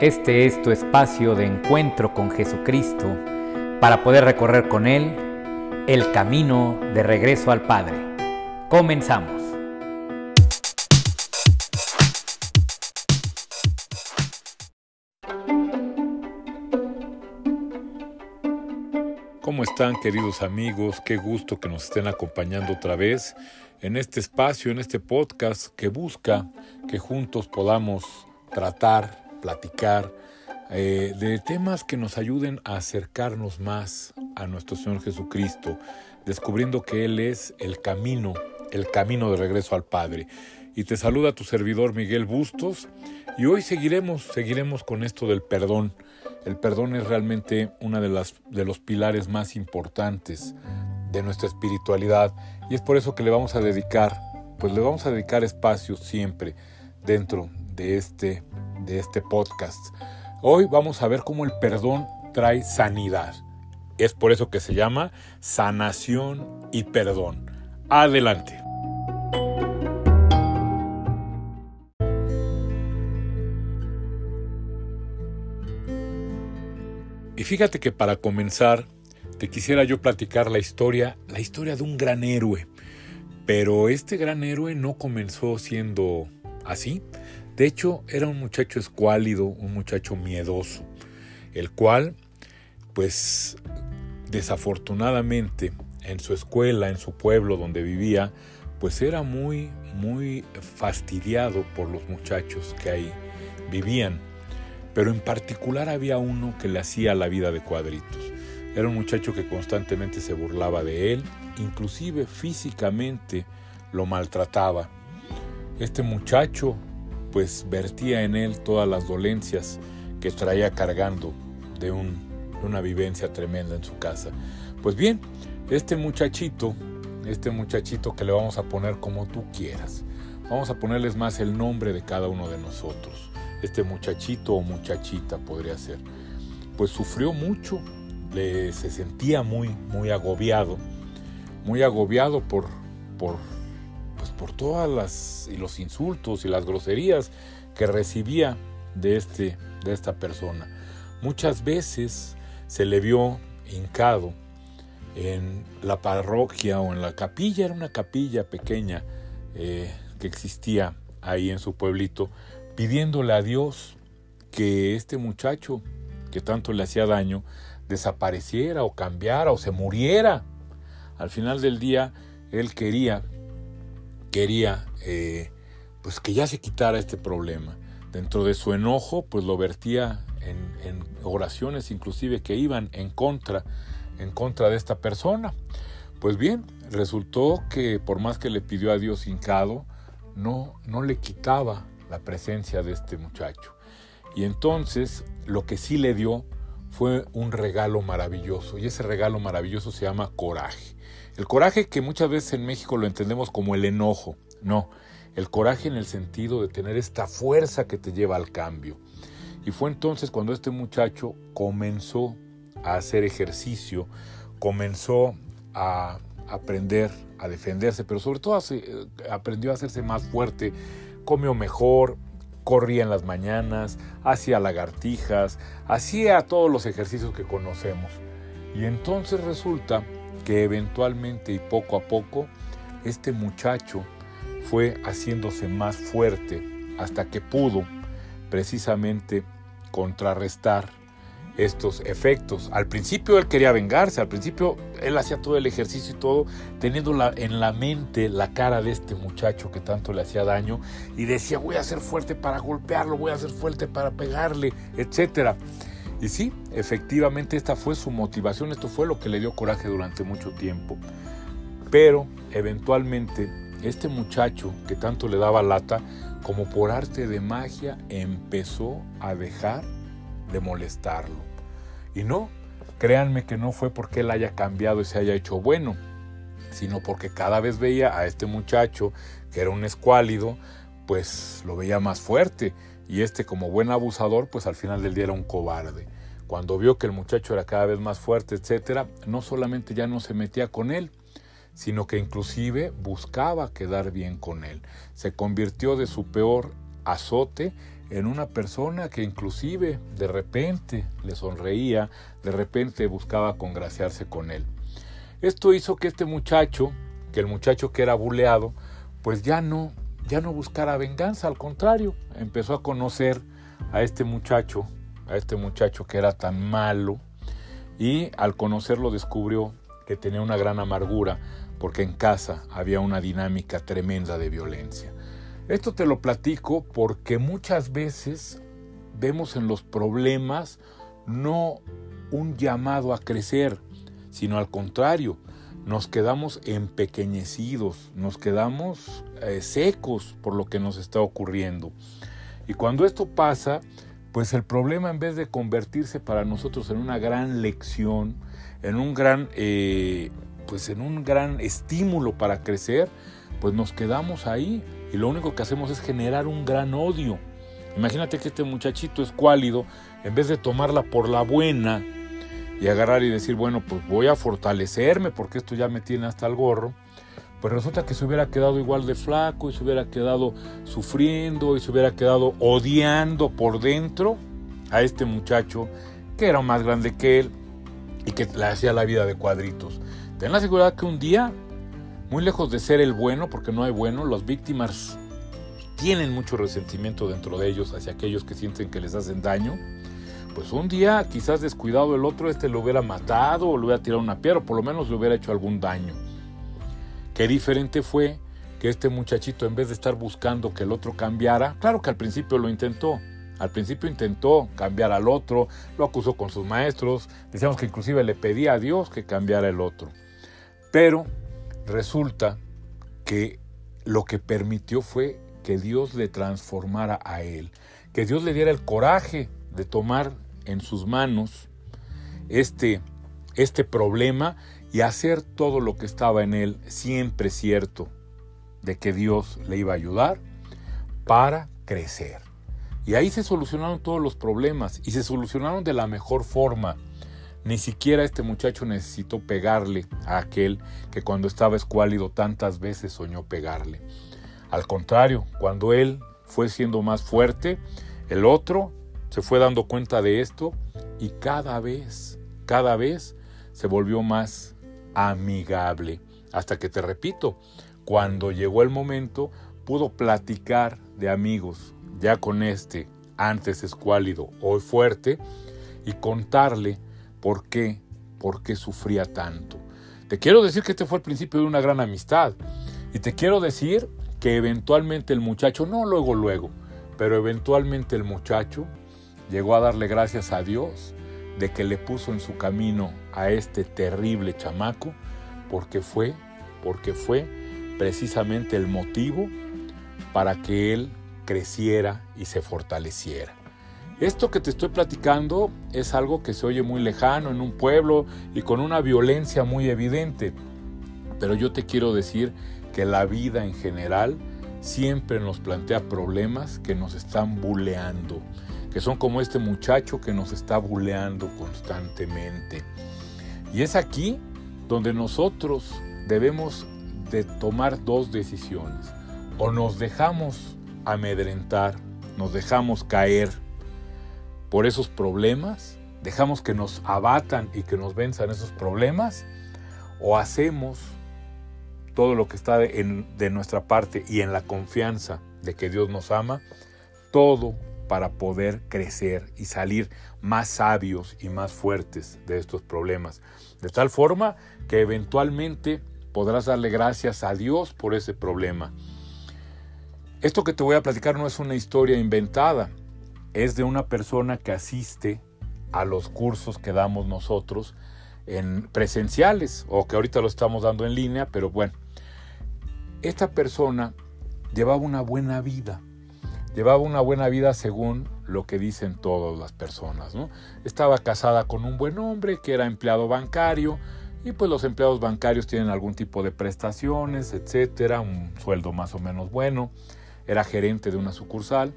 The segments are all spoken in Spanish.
Este es tu espacio de encuentro con Jesucristo para poder recorrer con Él el camino de regreso al Padre. Comenzamos. ¿Cómo están queridos amigos? Qué gusto que nos estén acompañando otra vez en este espacio, en este podcast que busca que juntos podamos tratar, platicar eh, de temas que nos ayuden a acercarnos más a nuestro Señor Jesucristo, descubriendo que Él es el camino, el camino de regreso al Padre. Y te saluda tu servidor Miguel Bustos y hoy seguiremos, seguiremos con esto del perdón. El perdón es realmente uno de, de los pilares más importantes de nuestra espiritualidad y es por eso que le vamos a dedicar, pues le vamos a dedicar espacio siempre dentro de este, de este podcast. Hoy vamos a ver cómo el perdón trae sanidad. Es por eso que se llama sanación y perdón. Adelante. Y fíjate que para comenzar, te quisiera yo platicar la historia, la historia de un gran héroe. Pero este gran héroe no comenzó siendo así. De hecho, era un muchacho escuálido, un muchacho miedoso, el cual, pues, desafortunadamente, en su escuela, en su pueblo donde vivía, pues era muy, muy fastidiado por los muchachos que ahí vivían. Pero en particular había uno que le hacía la vida de cuadritos. Era un muchacho que constantemente se burlaba de él, inclusive físicamente lo maltrataba. Este muchacho pues vertía en él todas las dolencias que traía cargando de, un, una vivencia tremenda en su casa. Pues bien, este muchachito, este muchachito que le vamos a poner como tú quieras, vamos a ponerles más el nombre de cada uno de nosotros. Este muchachito o muchachita podría ser. Pues sufrió mucho se sentía muy, muy agobiado, muy agobiado por, por, por todas las y los insultos y las groserías que recibía de, este, de esta persona. Muchas veces se le vio hincado en la parroquia o en la capilla, era una capilla pequeña eh, que existía ahí en su pueblito, pidiéndole a Dios que este muchacho que tanto le hacía daño desapareciera o cambiara o se muriera. Al final del día, él quería, quería, eh, pues que ya se quitara este problema. Dentro de su enojo, pues lo vertía en, en, oraciones inclusive que iban en contra, en contra de esta persona. Pues bien, resultó que por más que le pidió a Dios hincado, no, no le quitaba la presencia de este muchacho. Y entonces lo que sí le dio fue un regalo maravilloso y ese regalo maravilloso se llama coraje. El coraje que muchas veces en México lo entendemos como el enojo, no, el coraje en el sentido de tener esta fuerza que te lleva al cambio. Y fue entonces cuando este muchacho comenzó a hacer ejercicio, comenzó a aprender a defenderse, pero sobre todo eh, aprendió a hacerse más fuerte, comió mejor, corría en las mañanas, hacía lagartijas, hacía todos los ejercicios que conocemos. Y entonces resulta que eventualmente y poco a poco este muchacho fue haciéndose más fuerte hasta que pudo precisamente contrarrestar estos efectos. Al principio él quería vengarse, al principio él hacía todo el ejercicio y todo, teniendo en la mente la cara de este muchacho que tanto le hacía daño y decía voy a ser fuerte para golpearlo, voy a ser fuerte para pegarle, etc. Y sí, efectivamente esta fue su motivación, esto fue lo que le dio coraje durante mucho tiempo. Pero eventualmente este muchacho que tanto le daba lata, como por arte de magia, empezó a dejar de molestarlo. Y no, créanme que no fue porque él haya cambiado y se haya hecho bueno, sino porque cada vez veía a este muchacho, que era un escuálido, pues lo veía más fuerte. Y este como buen abusador, pues al final del día era un cobarde. Cuando vio que el muchacho era cada vez más fuerte, etcétera, no solamente ya no se metía con él, sino que inclusive buscaba quedar bien con él. Se convirtió de su peor azote en una persona que inclusive de repente le sonreía, de repente buscaba congraciarse con él. Esto hizo que este muchacho, que el muchacho que era buleado, pues ya no, ya no buscara venganza, al contrario, empezó a conocer a este muchacho, a este muchacho que era tan malo, y al conocerlo descubrió que tenía una gran amargura porque en casa había una dinámica tremenda de violencia. Esto te lo platico porque muchas veces vemos en los problemas no un llamado a crecer, sino al contrario, nos quedamos empequeñecidos, nos quedamos eh, secos por lo que nos está ocurriendo. Y cuando esto pasa, pues el problema en vez de convertirse para nosotros en una gran lección, en un gran, eh, pues en un gran estímulo para crecer, pues nos quedamos ahí y lo único que hacemos es generar un gran odio. Imagínate que este muchachito es cuálido, en vez de tomarla por la buena y agarrar y decir, bueno, pues voy a fortalecerme porque esto ya me tiene hasta el gorro, pues resulta que se hubiera quedado igual de flaco y se hubiera quedado sufriendo y se hubiera quedado odiando por dentro a este muchacho que era más grande que él y que le hacía la vida de cuadritos. Ten la seguridad que un día, muy lejos de ser el bueno, porque no hay bueno, las víctimas tienen mucho resentimiento dentro de ellos hacia aquellos que sienten que les hacen daño. Pues un día, quizás descuidado el otro, este lo hubiera matado o le hubiera tirado una piedra, o por lo menos le hubiera hecho algún daño. Qué diferente fue que este muchachito, en vez de estar buscando que el otro cambiara, claro que al principio lo intentó. Al principio intentó cambiar al otro, lo acusó con sus maestros, decíamos que inclusive le pedía a Dios que cambiara el otro. Pero resulta que lo que permitió fue que Dios le transformara a él, que Dios le diera el coraje de tomar en sus manos este, este problema y hacer todo lo que estaba en él siempre cierto de que Dios le iba a ayudar para crecer. Y ahí se solucionaron todos los problemas y se solucionaron de la mejor forma. Ni siquiera este muchacho necesitó pegarle a aquel que cuando estaba escuálido tantas veces soñó pegarle. Al contrario, cuando él fue siendo más fuerte, el otro se fue dando cuenta de esto y cada vez, cada vez se volvió más amigable. Hasta que te repito, cuando llegó el momento, pudo platicar de amigos, ya con este, antes escuálido, hoy fuerte, y contarle por qué, por qué sufría tanto. Te quiero decir que este fue el principio de una gran amistad. Y te quiero decir que eventualmente el muchacho, no luego, luego, pero eventualmente el muchacho llegó a darle gracias a Dios de que le puso en su camino a este terrible chamaco porque fue, porque fue precisamente el motivo para que él creciera y se fortaleciera. Esto que te estoy platicando es algo que se oye muy lejano en un pueblo y con una violencia muy evidente, pero yo te quiero decir que la vida en general siempre nos plantea problemas que nos están buleando, que son como este muchacho que nos está buleando constantemente. Y es aquí donde nosotros debemos de tomar dos decisiones. O nos dejamos amedrentar, nos dejamos caer por esos problemas, dejamos que nos abatan y que nos venzan esos problemas, o hacemos todo lo que está de, de nuestra parte y en la confianza de que Dios nos ama, todo para poder crecer y salir más sabios y más fuertes de estos problemas. De tal forma que eventualmente podrás darle gracias a Dios por ese problema. Esto que te voy a platicar no es una historia inventada, es de una persona que asiste a los cursos que damos nosotros en presenciales o que ahorita lo estamos dando en línea, pero bueno, esta persona llevaba una buena vida, llevaba una buena vida según lo que dicen todas las personas. ¿no? Estaba casada con un buen hombre que era empleado bancario y pues los empleados bancarios tienen algún tipo de prestaciones, etcétera, un sueldo más o menos bueno. Era gerente de una sucursal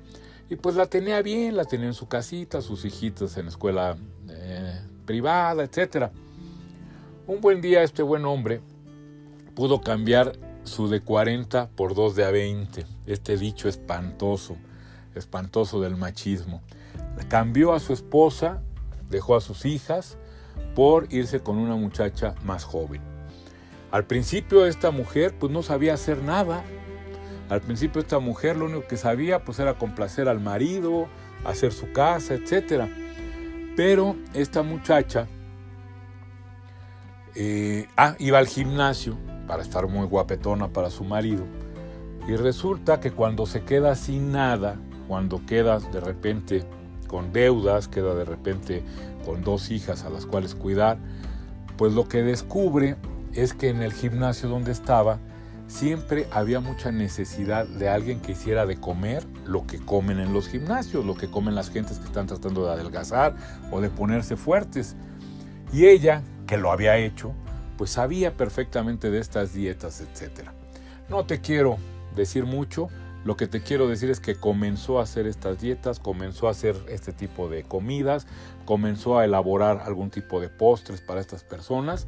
y pues la tenía bien, la tenía en su casita, sus hijitas en escuela eh, privada, etcétera. Un buen día este buen hombre pudo cambiar su de 40 por dos de a 20. Este dicho espantoso espantoso del machismo. Cambió a su esposa, dejó a sus hijas por irse con una muchacha más joven. Al principio esta mujer pues no sabía hacer nada. Al principio esta mujer lo único que sabía pues era complacer al marido, hacer su casa, etc. Pero esta muchacha eh, ah, iba al gimnasio para estar muy guapetona para su marido. Y resulta que cuando se queda sin nada, cuando queda de repente con deudas, queda de repente con dos hijas a las cuales cuidar, pues lo que descubre es que en el gimnasio donde estaba siempre había mucha necesidad de alguien que hiciera de comer lo que comen en los gimnasios, lo que comen las gentes que están tratando de adelgazar o de ponerse fuertes. Y ella, que lo había hecho, pues sabía perfectamente de estas dietas, etc. No te quiero decir mucho, lo que te quiero decir es que comenzó a hacer estas dietas, comenzó a hacer este tipo de comidas, comenzó a elaborar algún tipo de postres para estas personas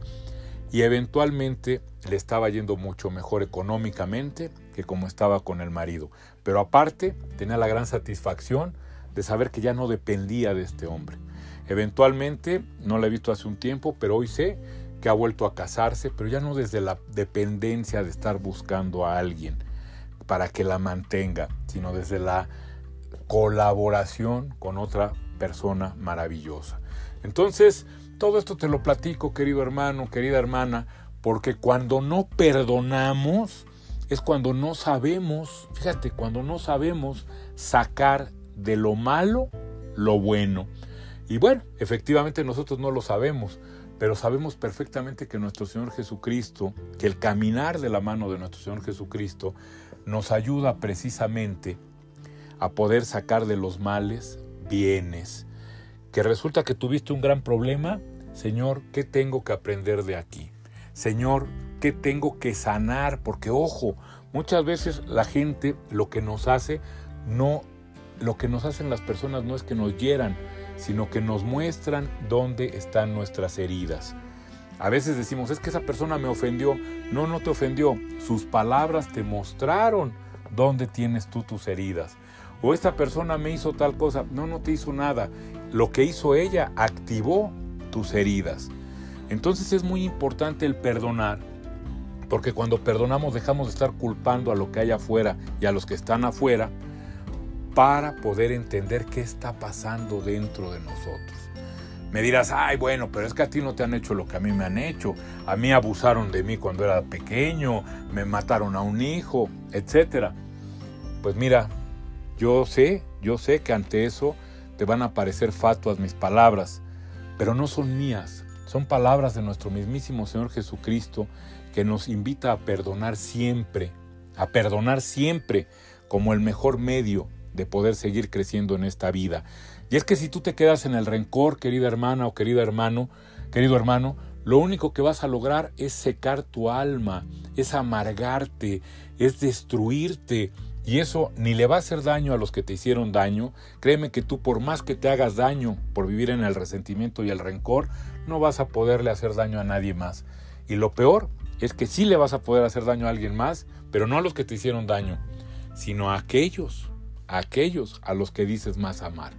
y eventualmente le estaba yendo mucho mejor económicamente que como estaba con el marido. Pero aparte tenía la gran satisfacción de saber que ya no dependía de este hombre. Eventualmente, no la he visto hace un tiempo, pero hoy sé que ha vuelto a casarse, pero ya no desde la dependencia de estar buscando a alguien para que la mantenga, sino desde la colaboración con otra persona maravillosa. Entonces, todo esto te lo platico, querido hermano, querida hermana, porque cuando no perdonamos es cuando no sabemos, fíjate, cuando no sabemos sacar de lo malo lo bueno. Y bueno, efectivamente nosotros no lo sabemos, pero sabemos perfectamente que nuestro Señor Jesucristo, que el caminar de la mano de nuestro Señor Jesucristo nos ayuda precisamente a poder sacar de los males bienes. Que resulta que tuviste un gran problema, Señor, ¿qué tengo que aprender de aquí? Señor, ¿qué tengo que sanar? Porque ojo, muchas veces la gente lo que nos hace no lo que nos hacen las personas no es que nos hieran, sino que nos muestran dónde están nuestras heridas. A veces decimos, es que esa persona me ofendió. No, no te ofendió. Sus palabras te mostraron dónde tienes tú tus heridas. O esta persona me hizo tal cosa. No, no te hizo nada. Lo que hizo ella activó tus heridas. Entonces es muy importante el perdonar, porque cuando perdonamos dejamos de estar culpando a lo que hay afuera y a los que están afuera para poder entender qué está pasando dentro de nosotros. Me dirás, ay, bueno, pero es que a ti no te han hecho lo que a mí me han hecho. A mí abusaron de mí cuando era pequeño, me mataron a un hijo, etc. Pues mira, yo sé, yo sé que ante eso te van a parecer fatuas mis palabras, pero no son mías, son palabras de nuestro mismísimo Señor Jesucristo que nos invita a perdonar siempre, a perdonar siempre como el mejor medio de poder seguir creciendo en esta vida. Y es que si tú te quedas en el rencor, querida hermana o querido hermano, querido hermano, lo único que vas a lograr es secar tu alma, es amargarte, es destruirte. Y eso ni le va a hacer daño a los que te hicieron daño. Créeme que tú por más que te hagas daño por vivir en el resentimiento y el rencor, no vas a poderle hacer daño a nadie más. Y lo peor es que sí le vas a poder hacer daño a alguien más, pero no a los que te hicieron daño, sino a aquellos, a aquellos a los que dices más amar.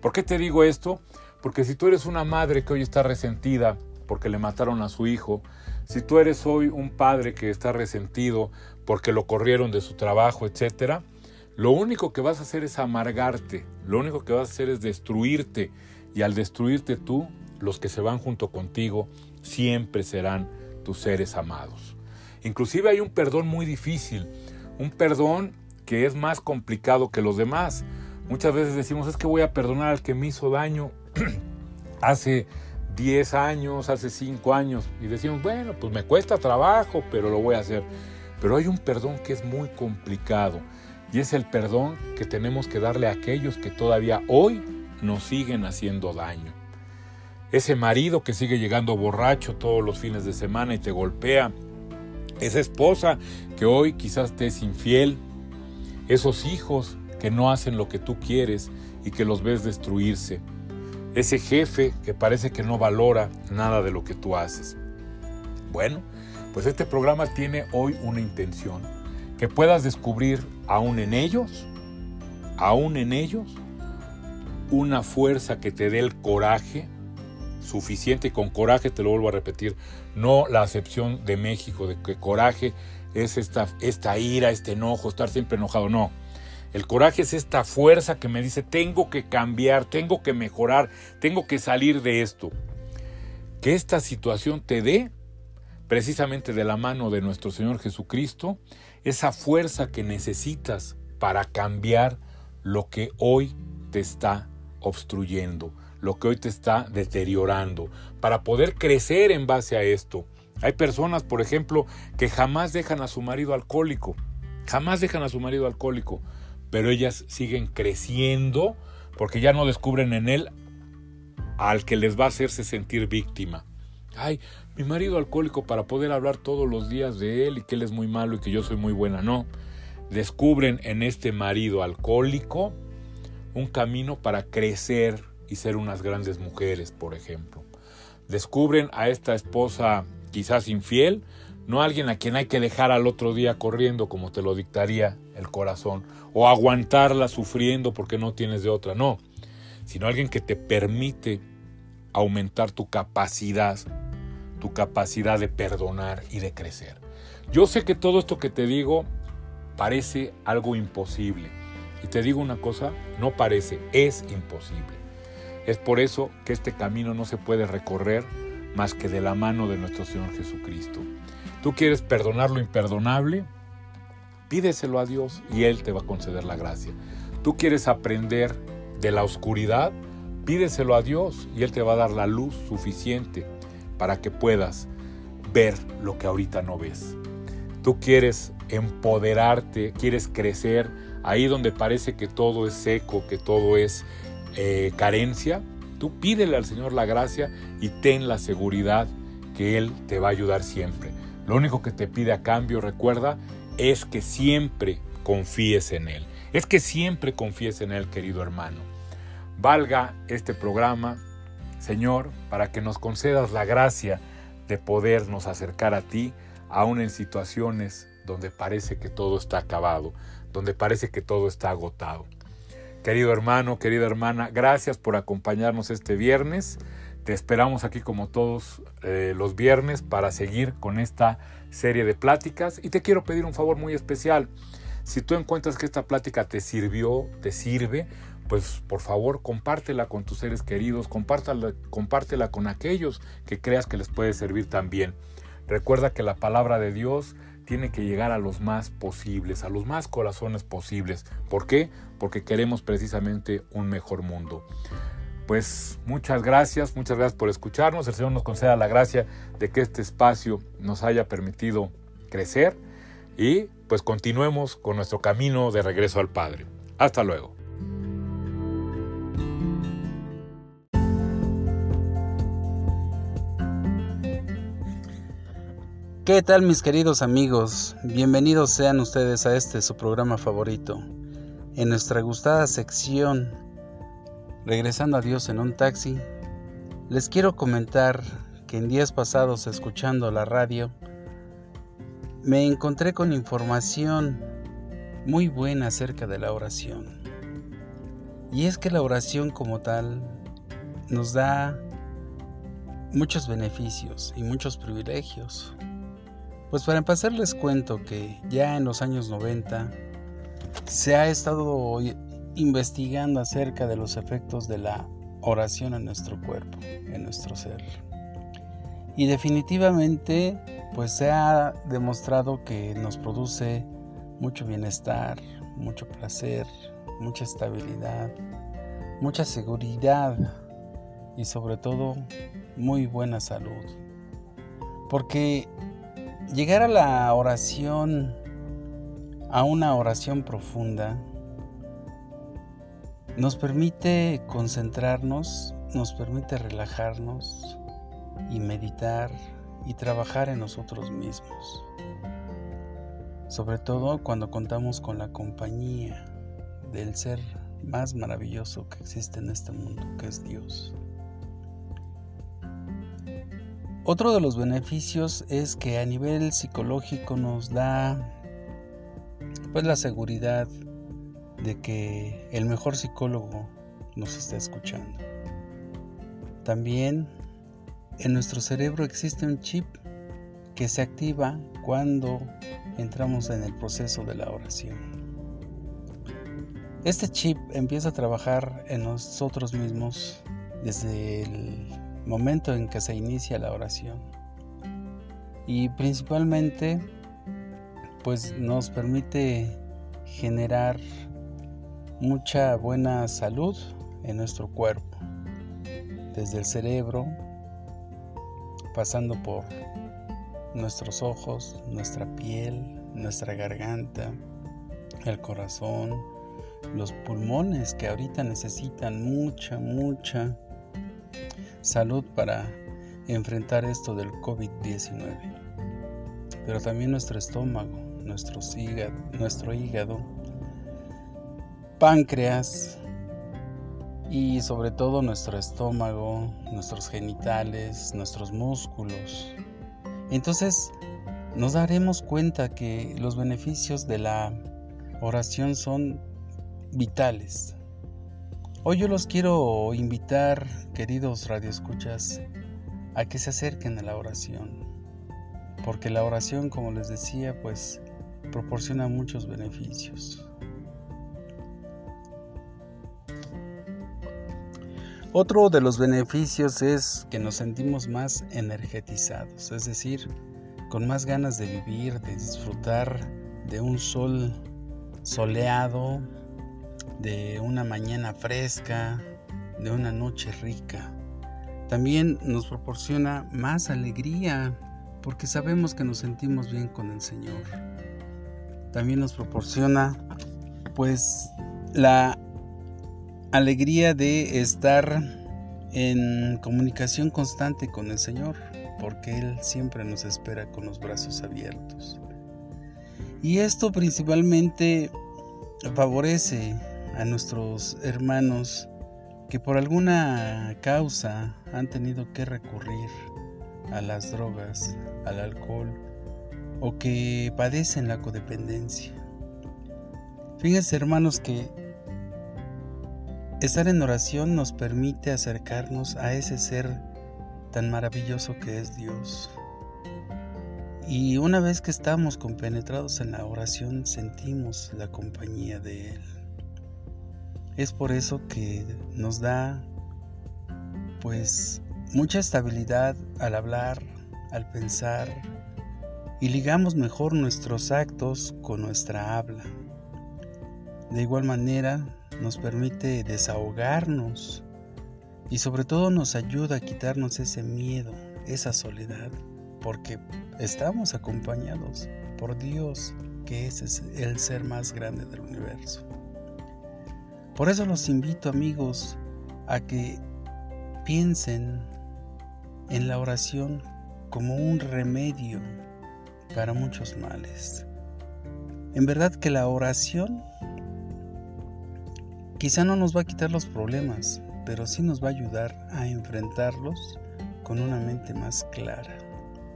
¿Por qué te digo esto? Porque si tú eres una madre que hoy está resentida porque le mataron a su hijo, si tú eres hoy un padre que está resentido porque lo corrieron de su trabajo, etc., lo único que vas a hacer es amargarte, lo único que vas a hacer es destruirte, y al destruirte tú, los que se van junto contigo siempre serán tus seres amados. Inclusive hay un perdón muy difícil, un perdón que es más complicado que los demás, Muchas veces decimos, es que voy a perdonar al que me hizo daño hace 10 años, hace 5 años. Y decimos, bueno, pues me cuesta trabajo, pero lo voy a hacer. Pero hay un perdón que es muy complicado. Y es el perdón que tenemos que darle a aquellos que todavía hoy nos siguen haciendo daño. Ese marido que sigue llegando borracho todos los fines de semana y te golpea. Esa esposa que hoy quizás te es infiel. Esos hijos que no hacen lo que tú quieres y que los ves destruirse. Ese jefe que parece que no valora nada de lo que tú haces. Bueno, pues este programa tiene hoy una intención, que puedas descubrir aún en ellos aún en ellos, una fuerza que te dé el coraje suficiente y con coraje, te lo vuelvo a repetir, no la acepción de México de que coraje es esta, esta ira, este enojo, estar siempre enojado, no. El coraje es esta fuerza que me dice, tengo que cambiar, tengo que mejorar, tengo que salir de esto. Que esta situación te dé, precisamente de la mano de nuestro Señor Jesucristo, esa fuerza que necesitas para cambiar lo que hoy te está obstruyendo, lo que hoy te está deteriorando, para poder crecer en base a esto. Hay personas, por ejemplo, que jamás dejan a su marido alcohólico, jamás dejan a su marido alcohólico, pero ellas siguen creciendo porque ya no descubren en él al que les va a hacerse sentir víctima. Ay, mi marido alcohólico para poder hablar todos los días de él y que él es muy malo y que yo soy muy buena. No, descubren en este marido alcohólico un camino para crecer y ser unas grandes mujeres, por ejemplo. Descubren a esta esposa quizás infiel, no alguien a quien hay que dejar al otro día corriendo como te lo dictaría el corazón, o aguantarla sufriendo porque no tienes de otra, no, sino alguien que te permite aumentar tu capacidad, tu capacidad de perdonar y de crecer. Yo sé que todo esto que te digo parece algo imposible. Y te digo una cosa, no parece, es imposible. Es por eso que este camino no se puede recorrer más que de la mano de nuestro Señor Jesucristo. Tú quieres perdonar lo imperdonable, pídeselo a Dios y Él te va a conceder la gracia. Tú quieres aprender de la oscuridad, pídeselo a Dios y Él te va a dar la luz suficiente para que puedas ver lo que ahorita no ves. Tú quieres empoderarte, quieres crecer ahí donde parece que todo es seco, que todo es eh, carencia, tú pídele al Señor la gracia y ten la seguridad que Él te va a ayudar siempre. Lo único que te pide a cambio, recuerda, es que siempre confíes en Él. Es que siempre confíes en Él, querido hermano. Valga este programa, Señor, para que nos concedas la gracia de podernos acercar a ti, aun en situaciones donde parece que todo está acabado, donde parece que todo está agotado. Querido hermano, querida hermana, gracias por acompañarnos este viernes. Te esperamos aquí como todos eh, los viernes para seguir con esta serie de pláticas y te quiero pedir un favor muy especial. Si tú encuentras que esta plática te sirvió, te sirve, pues por favor compártela con tus seres queridos, compártela, compártela con aquellos que creas que les puede servir también. Recuerda que la palabra de Dios tiene que llegar a los más posibles, a los más corazones posibles. ¿Por qué? Porque queremos precisamente un mejor mundo. Pues muchas gracias, muchas gracias por escucharnos. El Señor nos conceda la gracia de que este espacio nos haya permitido crecer y pues continuemos con nuestro camino de regreso al Padre. Hasta luego. ¿Qué tal mis queridos amigos? Bienvenidos sean ustedes a este su programa favorito. En nuestra gustada sección, regresando a Dios en un taxi, les quiero comentar que en días pasados escuchando la radio, me encontré con información muy buena acerca de la oración. Y es que la oración como tal nos da muchos beneficios y muchos privilegios. Pues para empezar les cuento que ya en los años 90 se ha estado investigando acerca de los efectos de la oración en nuestro cuerpo, en nuestro ser. Y definitivamente pues se ha demostrado que nos produce mucho bienestar, mucho placer, mucha estabilidad, mucha seguridad y sobre todo muy buena salud. Porque Llegar a la oración, a una oración profunda, nos permite concentrarnos, nos permite relajarnos y meditar y trabajar en nosotros mismos. Sobre todo cuando contamos con la compañía del ser más maravilloso que existe en este mundo, que es Dios. Otro de los beneficios es que a nivel psicológico nos da pues la seguridad de que el mejor psicólogo nos está escuchando. También en nuestro cerebro existe un chip que se activa cuando entramos en el proceso de la oración. Este chip empieza a trabajar en nosotros mismos desde el momento en que se inicia la oración. Y principalmente pues nos permite generar mucha buena salud en nuestro cuerpo, desde el cerebro, pasando por nuestros ojos, nuestra piel, nuestra garganta, el corazón, los pulmones que ahorita necesitan mucha, mucha salud para enfrentar esto del COVID-19. Pero también nuestro estómago, nuestro hígado, nuestro hígado, páncreas y sobre todo nuestro estómago, nuestros genitales, nuestros músculos. Entonces nos daremos cuenta que los beneficios de la oración son vitales. Hoy yo los quiero invitar, queridos radioescuchas, a que se acerquen a la oración. Porque la oración, como les decía, pues proporciona muchos beneficios. Otro de los beneficios es que nos sentimos más energetizados, es decir, con más ganas de vivir, de disfrutar de un sol soleado, de una mañana fresca, de una noche rica. También nos proporciona más alegría porque sabemos que nos sentimos bien con el Señor también nos proporciona pues la alegría de estar en comunicación constante con el Señor, porque Él siempre nos espera con los brazos abiertos. Y esto principalmente favorece a nuestros hermanos que por alguna causa han tenido que recurrir a las drogas, al alcohol, o que padecen la codependencia. Fíjense hermanos que estar en oración nos permite acercarnos a ese ser tan maravilloso que es Dios. Y una vez que estamos compenetrados en la oración sentimos la compañía de Él. Es por eso que nos da pues mucha estabilidad al hablar, al pensar, y ligamos mejor nuestros actos con nuestra habla. De igual manera, nos permite desahogarnos y sobre todo nos ayuda a quitarnos ese miedo, esa soledad, porque estamos acompañados por Dios, que es el ser más grande del universo. Por eso los invito amigos a que piensen en la oración como un remedio para muchos males. En verdad que la oración quizá no nos va a quitar los problemas, pero sí nos va a ayudar a enfrentarlos con una mente más clara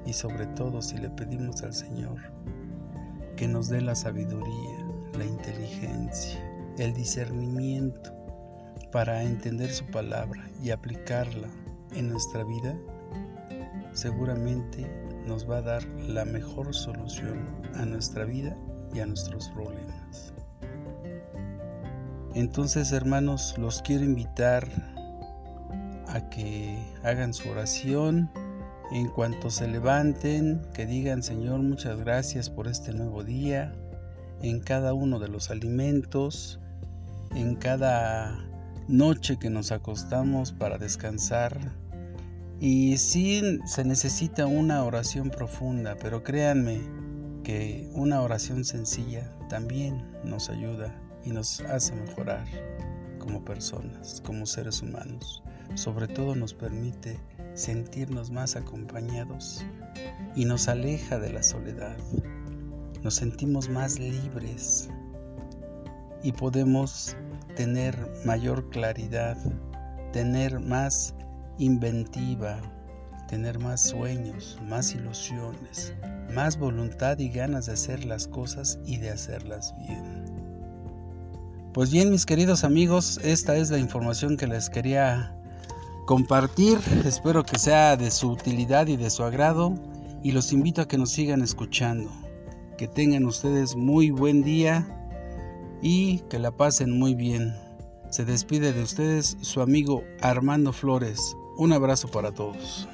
y sobre todo si le pedimos al Señor que nos dé la sabiduría, la inteligencia, el discernimiento para entender su palabra y aplicarla en nuestra vida, seguramente nos va a dar la mejor solución a nuestra vida y a nuestros problemas. Entonces, hermanos, los quiero invitar a que hagan su oración en cuanto se levanten, que digan, Señor, muchas gracias por este nuevo día, en cada uno de los alimentos, en cada noche que nos acostamos para descansar, y sí se necesita una oración profunda, pero créanme que una oración sencilla también nos ayuda y nos hace mejorar como personas, como seres humanos. Sobre todo nos permite sentirnos más acompañados y nos aleja de la soledad. Nos sentimos más libres y podemos tener mayor claridad, tener más inventiva, tener más sueños, más ilusiones, más voluntad y ganas de hacer las cosas y de hacerlas bien. Pues bien, mis queridos amigos, esta es la información que les quería compartir. Espero que sea de su utilidad y de su agrado y los invito a que nos sigan escuchando. Que tengan ustedes muy buen día y que la pasen muy bien. Se despide de ustedes su amigo Armando Flores. Un abrazo para todos.